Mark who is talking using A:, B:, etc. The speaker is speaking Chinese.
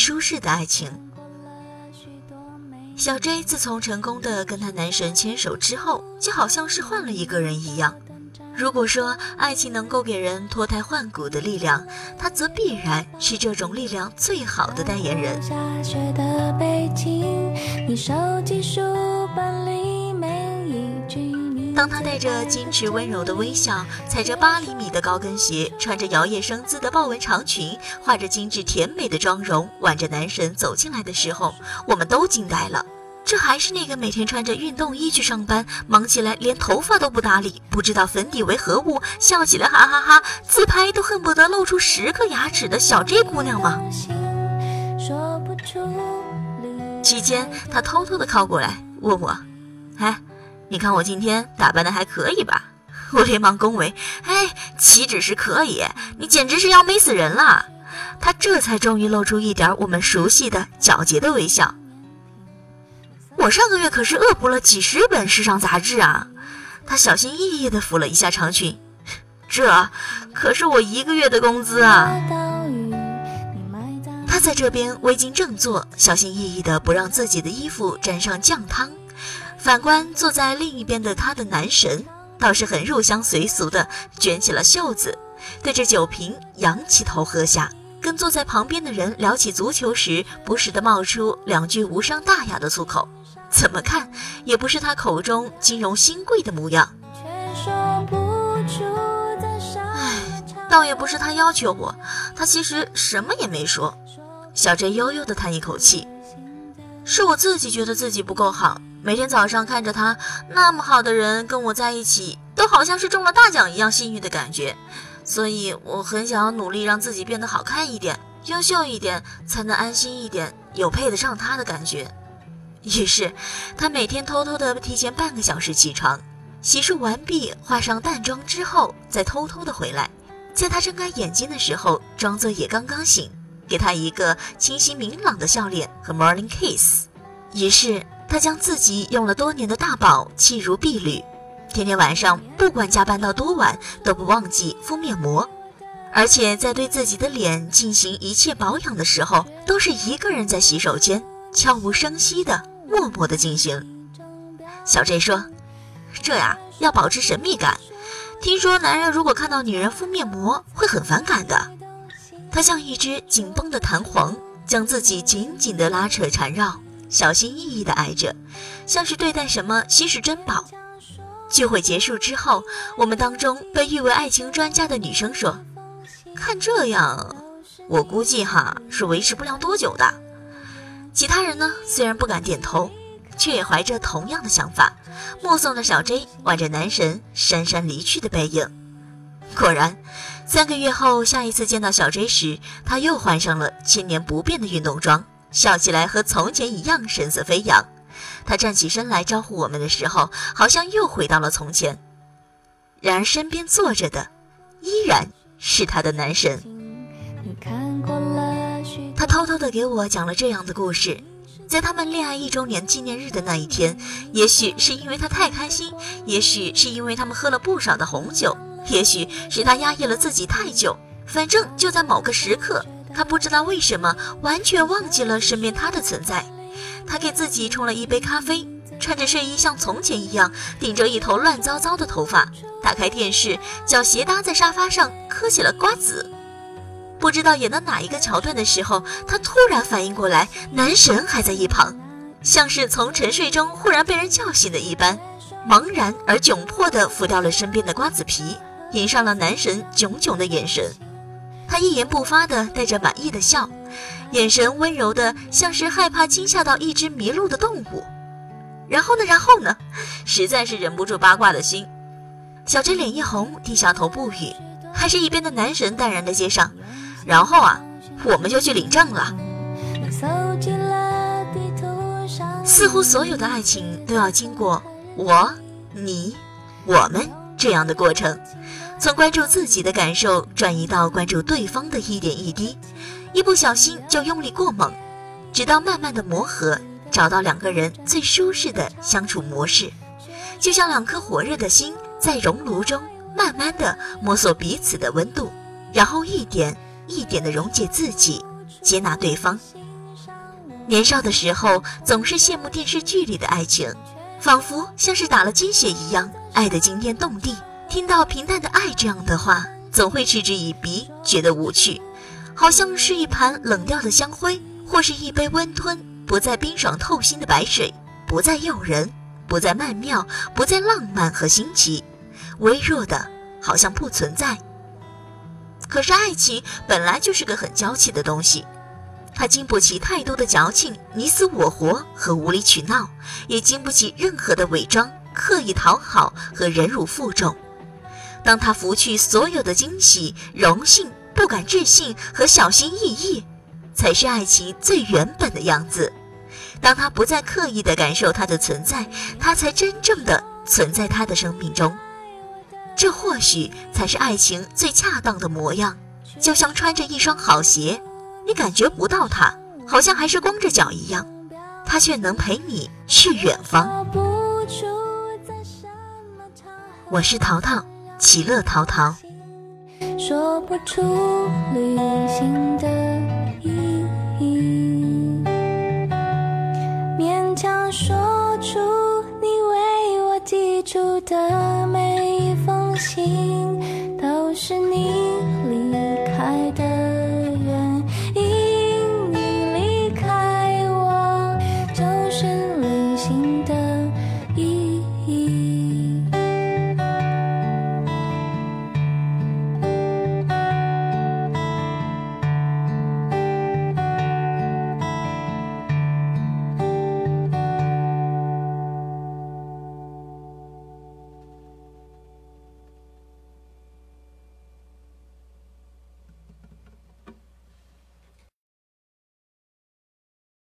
A: 舒适的爱情。小 J 自从成功的跟他男神牵手之后，就好像是换了一个人一样。如果说爱情能够给人脱胎换骨的力量，他则必然是这种力量最好的代言人。当他带着矜持温柔的微笑，踩着八厘米的高跟鞋，穿着摇曳生姿的豹纹长裙，画着精致甜美的妆容，挽着男神走进来的时候，我们都惊呆了。这还是那个每天穿着运动衣去上班，忙起来连头发都不打理，不知道粉底为何物，笑起来哈哈哈，自拍都恨不得露出十颗牙齿的小 J 姑娘吗？期间，他偷偷的靠过来问我：“哎。”你看我今天打扮的还可以吧？我连忙恭维：“哎，岂止是可以，你简直是要美死人了！”他这才终于露出一点我们熟悉的皎洁的微笑。我上个月可是恶补了几十本时尚杂志啊！他小心翼翼地抚了一下长裙，这可是我一个月的工资啊！他在这边微襟正坐，小心翼翼地不让自己的衣服沾上酱汤。反观坐在另一边的他的男神，倒是很入乡随俗的卷起了袖子，对着酒瓶仰起头喝下，跟坐在旁边的人聊起足球时，不时的冒出两句无伤大雅的粗口，怎么看也不是他口中金融新贵的模样。唉，倒也不是他要求我，他其实什么也没说。小珍悠悠的叹一口气，是我自己觉得自己不够好。每天早上看着他那么好的人跟我在一起，都好像是中了大奖一样幸运的感觉，所以我很想要努力让自己变得好看一点、优秀一点，才能安心一点，有配得上他的感觉。于是，他每天偷偷的提前半个小时起床，洗漱完毕，化上淡妆之后，再偷偷的回来，在他睁开眼睛的时候，装作也刚刚醒，给他一个清晰明朗的笑脸和 morning kiss。于是。他将自己用了多年的大宝弃如敝履，天天晚上不管加班到多晚都不忘记敷面膜，而且在对自己的脸进行一切保养的时候，都是一个人在洗手间悄无声息的默默的进行。小 J 说：“这呀要保持神秘感，听说男人如果看到女人敷面膜会很反感的。”他像一只紧绷的弹簧，将自己紧紧的拉扯缠绕。小心翼翼地挨着，像是对待什么稀世珍宝。聚会结束之后，我们当中被誉为爱情专家的女生说：“看这样，我估计哈是维持不了多久的。”其他人呢，虽然不敢点头，却也怀着同样的想法，目送着小 J 挽着男神姗姗离去的背影。果然，三个月后，下一次见到小 J 时，他又换上了千年不变的运动装。笑起来和从前一样神色飞扬，他站起身来招呼我们的时候，好像又回到了从前。然而身边坐着的，依然是他的男神。他偷偷的给我讲了这样的故事：在他们恋爱一周年纪念日的那一天，也许是因为他太开心，也许是因为他们喝了不少的红酒，也许是他压抑了自己太久，反正就在某个时刻。他不知道为什么完全忘记了身边他的存在。他给自己冲了一杯咖啡，穿着睡衣像从前一样，顶着一头乱糟糟的头发，打开电视，脚斜搭在沙发上嗑起了瓜子。不知道演到哪一个桥段的时候，他突然反应过来，男神还在一旁，像是从沉睡中忽然被人叫醒的一般，茫然而窘迫地拂掉了身边的瓜子皮，迎上了男神炯炯的眼神。他一言不发的带着满意的笑，眼神温柔的像是害怕惊吓到一只迷路的动物。然后呢？然后呢？实在是忍不住八卦的心。小 J 脸一红，低下头不语，还是一边的男神淡然的接上。然后啊，我们就去领证了。似乎所有的爱情都要经过我、你、我们这样的过程。从关注自己的感受转移到关注对方的一点一滴，一不小心就用力过猛，直到慢慢的磨合，找到两个人最舒适的相处模式，就像两颗火热的心在熔炉中慢慢的摸索彼此的温度，然后一点一点的溶解自己，接纳对方。年少的时候，总是羡慕电视剧里的爱情，仿佛像是打了鸡血一样，爱得惊天动地。听到平淡的爱这样的话，总会嗤之以鼻，觉得无趣，好像是一盘冷掉的香灰，或是一杯温吞不再冰爽透心的白水，不再诱人，不再曼妙，不再浪漫和新奇，微弱的，好像不存在。可是爱情本来就是个很娇气的东西。它经不起太多的矫情、你死我活和无理取闹，也经不起任何的伪装、刻意讨好和忍辱负重。当他拂去所有的惊喜、荣幸、不敢置信和小心翼翼，才是爱情最原本的样子。当他不再刻意的感受它的存在，他才真正的存在他的生命中。这或许才是爱情最恰当的模样，就像穿着一双好鞋。你感觉不到它，好像还是光着脚一样，它却能陪你去远方。我是淘淘，其乐淘淘。说不出旅行的意义，勉强说出你为我寄出的每一封信，都是你离。